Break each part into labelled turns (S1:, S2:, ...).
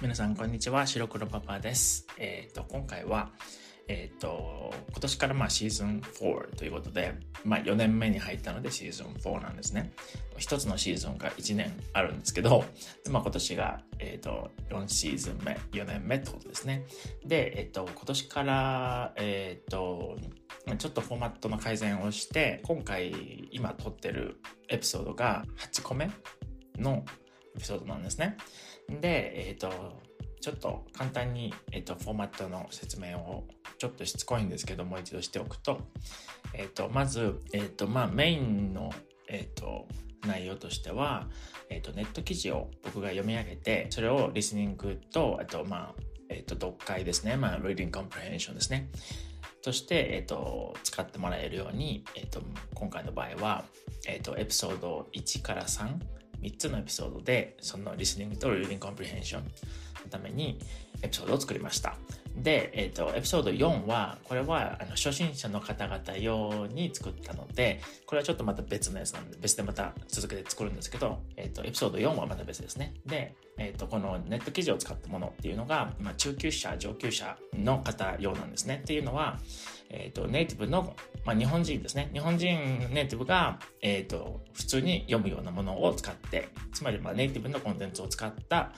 S1: 皆さんこんにちは。白黒パパです。え、ー、と今回はえ、ー、と今年からまあシーズン4ということでまあ4年目に入ったのでシーズン4なんですね。一つのシーズンが1年あるんですけどまあ今年がえ、ー、と4シーズン目4年目ってことですね。でえっ、と今年からえっ、とちょっとフォーマットの改善をして今回今撮ってるエピソードが8個目のエピソードなんですね。で、えっ、ー、と、ちょっと簡単に、えーと、フォーマットの説明をちょっとしつこいんですけどもう一度しておくと,、えーと、まず、えーとまあ、メインの、えー、と内容としては、えー、とネット記事を僕が読み上げてそれをリスニングとあとまあ、えー、と読解ですね、まあ、Reading Comprehension ですね。として、えー、と使ってもらえるように、えー、と今回の場合は、えー、とエピソード1から3 3つのエピソードでそのリスニングとリーディングコンプリヘンションのためにエピソードを作りました。で、え、ー、と、エピソード4は、これはあの初心者の方々用に作ったので、これはちょっとまた別のやつなんで、別でまた続けて作るんですけど、え、ー、と、エピソード4はまた別ですね。で、え、ー、と、このネット記事を使ったものっていうのが、まあ、中級者、上級者の方用なんですね。っていうのは、えっ、と、ネイティブの、まあ、日本人ですね。日本人ネイティブが、えっ、と、普通に読むようなものを使って、つまり、まあ、ネイティブのコンテンツを使った、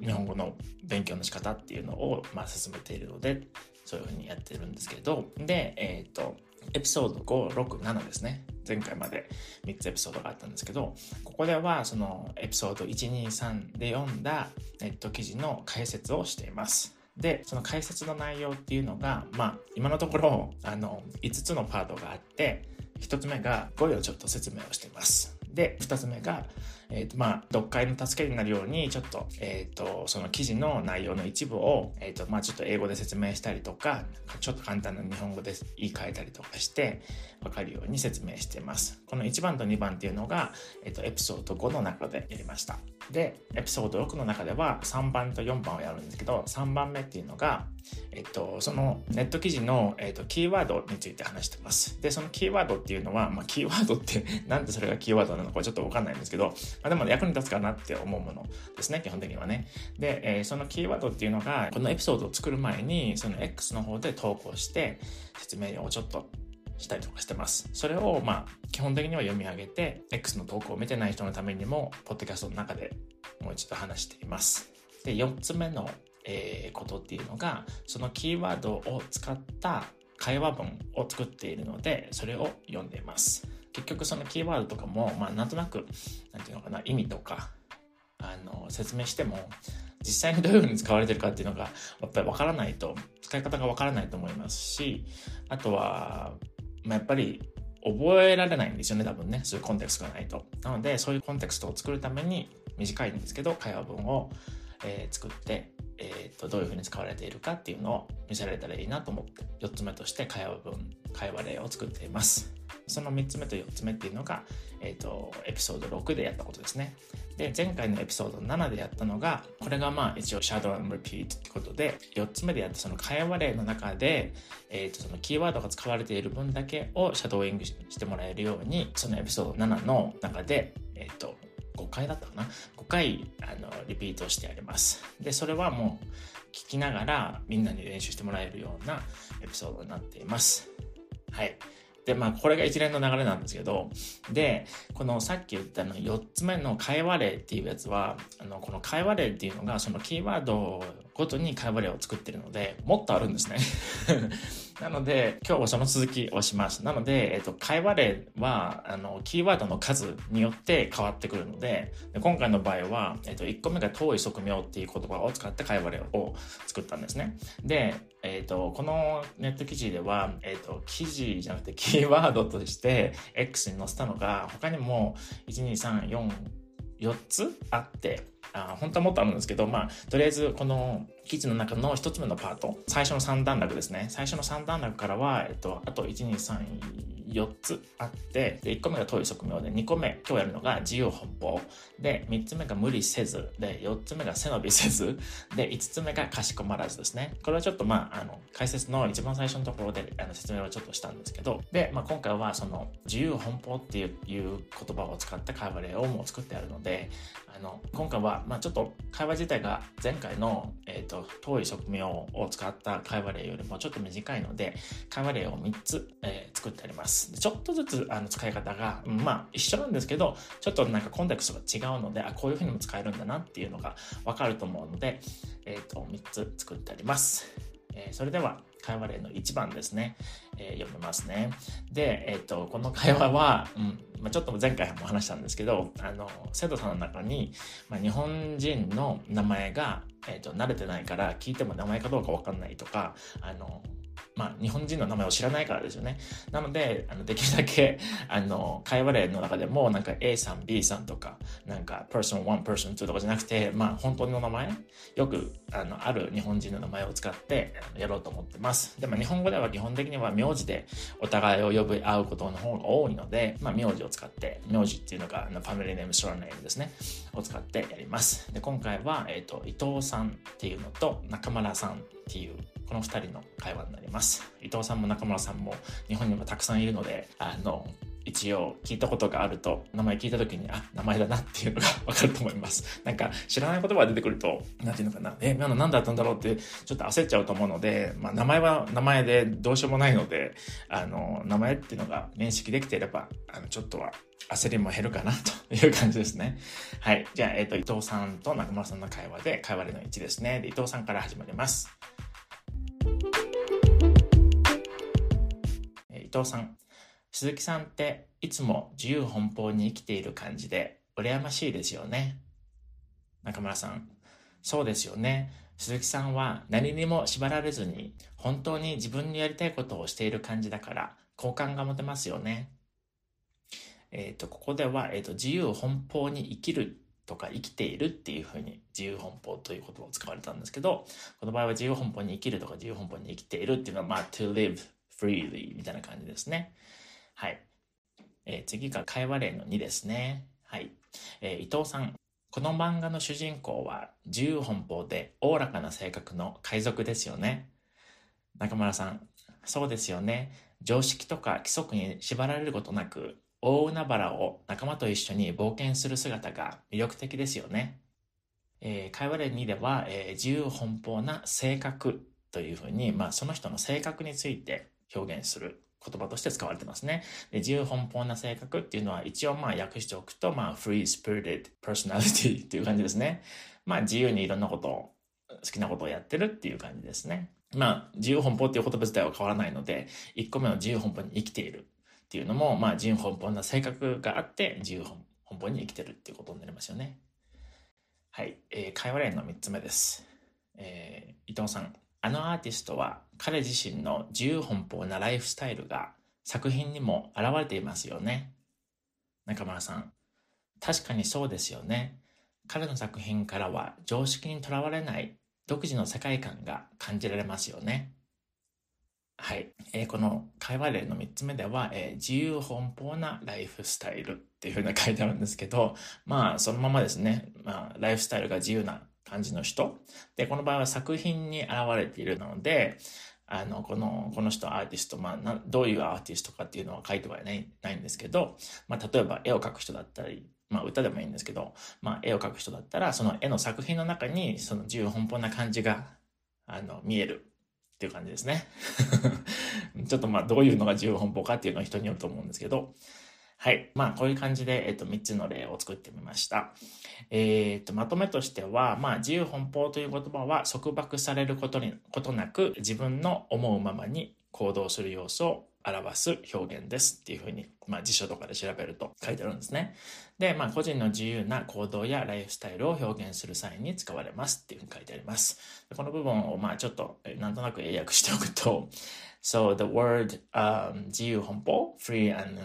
S1: 日本語の勉強の仕方っていうのを、まあ、進めているのでそういうふうにやってるんですけどでえっ、ー、とエピソード567ですね。前回まで3つエピソードがあったんですけどここではそのエピソード123で読んだネット記事の解説をしています。でその解説の内容っていうのがまあ今のところあの5つのパートがあって1つ目が語彙をちょっと説明をしています。で2つ目がえーとまあ、読解の助けになるようにちょっと,、えーと、その記事の内容の一部を、えーとまあ、ちょっと英語で説明したりとかちょっと簡単な日本語で言い換えたりとかして分かるように説明していますこの1番と2番っていうのが、えーと、エピソード5の中でやりましたでエピソード6の中では3番と4番をやるんですけど3番目っていうのが、えっ、と、そのネット記事の、えっ、と、キーワードについて話してます。で、そのキーワードっていうのは、まあ、キーワードってなんでそれがキーワードなのかちょっとわかんないんですけど、まあ、でも役に立つかなって思うものですね、基本的にはね。で、えー、そのキーワードっていうのが、このエピソードを作る前に、その X の方で投稿して、説明をちょっとしたりとかしてます。それを、まあ、基本的には読み上げて、X の投稿を見てない人のためにも、ポッドキャストの中でもう一度話しています。で、4つ目の、えー、ことっていうのが、そのキーワードを使った会話文を作っているので、それを読んでいます。結局そのキーワードとかも、まあ、なんとなく、なんていうのかな、意味とか、あの、説明しても、実際にどういうふうに使われてるかっていうのが、やっぱりわからないと、使い方がわからないと思いますし、あとは、まあ、やっぱり覚えられないんですよね、多分ね。そういうコンテクストがないと。なので、そういうコンテクストを作るために、短いんですけど、会話文を、えー、作って、えーと、どういうふうに使われているかっていうのを見せられたらいいなと思って、4つ目として会話文、会話例を作っています。その3つ目と4つ目っていうのが、え、ー、と、エピソード6でやったことですね。で、前回のエピソード7でやったのが、これがまあ一応 Shadow and Repeat ってことで、4つ目でやったその会話例の中で、え、ー、と、そのキーワードが使われている分だけをシャドーイングしてもらえるように、そのエピソード7の中で、えっ、と、5回だったかな ?5 回、あの、リピートしてやります。で、それはもう聞きながらみんなに練習してもらえるようなエピソードになっています。はい。で、まあ、これが一連の流れなんですけど、で、このさっき言ったの4つ目の会話例っていうやつは、あの、この会話例っていうのが、そのキーワードごとに会話例を作ってるので、もっとあるんですね。なので、今日はその続きをします。なので、えっと、会話例は、あの、キーワードの数によって変わってくるので、で今回の場合は、えっと、1個目が遠い側面っていう言葉を使って会話例を作ったんですね。で、えっと、このネット記事では、えっと、記事じゃなくてキーワードとして X に載せたのが、他にも、1、2、3、4、4つあって、あ本当はもっとあるんですけど、まあ、とりあえずこの記事の中の1つ目のパート、最初の3段落ですね。最初の3段落からは、えっと、あと1、2、3、4、つあって、で、1個目が遠い側面で、2個目、今日やるのが自由奔放。で、3つ目が無理せず。で、4つ目が背伸びせず。で、5つ目がかしこまらずですね。これはちょっとまあ、あの、解説の一番最初のところであの説明をちょっとしたんですけど、で、まあ今回はその自由奔放っていう言葉を使った会話例をもう作ってあるので、の、今回は、まあちょっと会話自体が前回の、え、ー、と、遠い側面を使った会話例よりもちょっと短いので、会話例を3つ、えー、作ってあります。ちょっとずつあの使い方が、まあ一緒なんですけど、ちょっとなんかコンテクストが違うので、あ、こういうふうにも使えるんだなっていうのがわかると思うので、えっ、ー、と、3つ作ってあります。えー、それでは、会話例の1番ですね。えー、読みますね。で、えっ、ー、と、この会話は、うんまあ、ちょっと前回も話したんですけど、あの、生徒さんの中に、まあ、日本人の名前が、えっ、ー、と、慣れてないから聞いても名前かどうかわかんないとか、あの、まあ、日本人の名前を知らないからですよね。なので、あのできるだけ、あの、会話例の中でも、なんか A さん、B さんとか、なんか person 1、person 2とかじゃなくて、まあ、本当の名前、よく、あの、ある日本人の名前を使ってやろうと思ってます。でも、日本語では基本的には名字でお互いを呼び合うことの方が多いので、まあ、名字を使って、名字っていうのが、ファミリーネーム、ショラネームですね、を使ってやります。で、今回は、えっ、ー、と、伊藤さんっていうのと、中村さんっていうこの2人の会話になります。伊藤さんも中村さんも日本にもたくさんいるので、あの、一応聞いたことがあると、名前聞いた時に、あ、名前だなっていうのがわかると思います。なんか、知らない言葉が出てくると、なんていうのかな、え、今の何だったんだろうって、ちょっと焦っちゃうと思うので、まあ、名前は名前でどうしようもないので、あの、名前っていうのが認識できていれば、あの、ちょっとは焦りも減るかなという感じですね。はい。じゃあ、えっ、ー、と、伊藤さんと中村さんの会話で、会話例の1ですね。で、伊藤さんから始まります。藤さん。鈴木さんっていつも自由奔放に生きている感じで羨ましいですよね。中村さん。そうですよね。鈴木さんは何にも縛られずに本当に自分にやりたいことをしている感じだから好感が持てますよね。えっ、ー、と、ここでは、えっ、ー、と、自由奔放に生きるとか生きているっていうふうに自由奔放という言葉を使われたんですけど、この場合は自由奔放に生きるとか自由奔放に生きているっていうのは、まあ、to live freely みたいな感じですね。はい。えー、次が会話例の2ですね。はい。えー、伊藤さん。この漫画の主人公は自由奔放でおおらかな性格の海賊ですよね。中村さん。そうですよね。常識とか規則に縛られることなく、大海原を仲間と一緒に冒険する姿が魅力的ですよね。えー、会話例2では、えー、自由奔放な性格というふうに、まあ、その人の性格について表現する言葉として使われてますね。で自由奔放な性格っていうのは一応まあ訳しておくと、まあ free spirited personality っていう感じですね。まあ自由にいろんなことを、好きなことをやってるっていう感じですね。まあ自由奔放っていう言葉自体は変わらないので、1個目の自由奔放に生きているっていうのも、まあ自由奔放な性格があって自由奔放に生きてるっていうことになりますよね。はい。えー、会話例の3つ目です。えー、伊藤さん。あのアーティストは彼自身の自由奔放なライフスタイルが作品にも現れていますよね。中村さん。確かにそうですよね。彼の作品からは常識にとらわれない独自の世界観が感じられますよね。はい。えー、この会話例の3つ目では、えー、自由奔放なライフスタイルっていうふうに書いてあるんですけど、まあ、そのままですね。まあ、ライフスタイルが自由な感じの人。で、この場合は作品に現れているので、あの、この、この人アーティスト、まあ、どういうアーティストかっていうのは書いてはないないんですけど、まあ、例えば絵を描く人だったり、まあ、歌でもいいんですけど、まあ、絵を描く人だったら、その絵の作品の中に、その自由奔放な感じが、あの、見えるっていう感じですね。ちょっとまあ、どういうのが自由奔放かっていうのは人によると思うんですけど、はい。まあ、こういう感じで、えっと、3つの例を作ってみました。えー、っと、まとめとしては、まあ、自由奔放という言葉は束縛されることに、ことなく、自分の思うままに行動する様子を表す表現ですっていうふうに、まあ、辞書とかで調べると書いてあるんですね。で、まあ、個人の自由な行動やライフスタイルを表現する際に使われますっていうふうに書いてあります。この部分を、まあ、ちょっと、なんとなく英訳しておくと、So the word um, 自由奔放 free and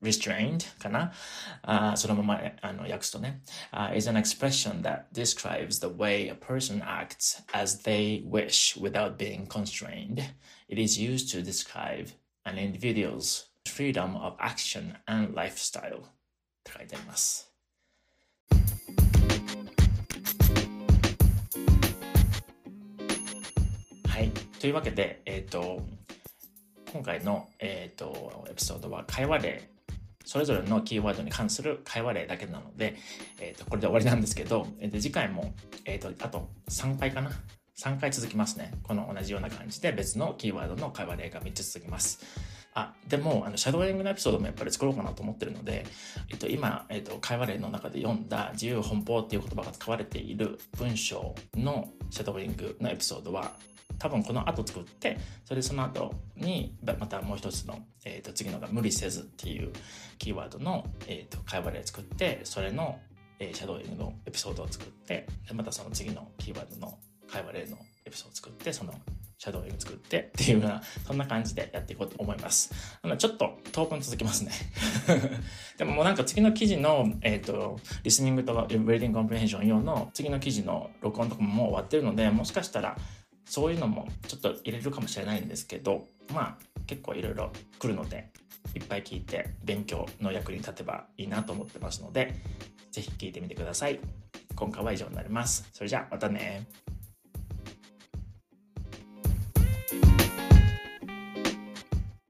S1: unrestrained かな、uh, そのままあの訳すとね、uh, is an expression that describes the way a person acts as they wish without being constrained. It is used to describe an individual's freedom of action and lifestyle って書いてあります。はい。というわけで、えっ、ー、と、 今回の、え、ー、と、エピソードは会話例それぞれのキーワードに関する会話例だけなので、え、ー、と、これで終わりなんですけど、えー、と次回も、えっ、ー、と、あと3回かな ?3 回続きますね。この同じような感じで別のキーワードの会話例が3つ続きます。あ、でも、あの、シャドーイングのエピソードもやっぱり作ろうかなと思ってるので、えっと、今、えっと、会話例の中で読んだ自由奔放っていう言葉が使われている文章のシャドーイングのエピソードは、多分この後作ってそれでその後にまたもう一つの、えー、と次のが無理せずっていうキーワードの、えー、と会話例作ってそれの、えー、シャドーイングのエピソードを作ってまたその次のキーワードの会話例のエピソードを作ってそのシャドウイング作ってっていうような、そんな感じでやっていこうと思います。なのちょっと当分続きますね。でももうなんか次の記事の、えっ、ー、と、リスニングとウェディングコンプレヘンション用の次の記事の録音とかももう終わってるので、もしかしたらそういうのもちょっと入れるかもしれないんですけど、まあ結構いろいろ来るので、いっぱい聞いて勉強の役に立てばいいなと思ってますので、ぜひ聞いてみてください。今回は以上になります。それじゃあまたね。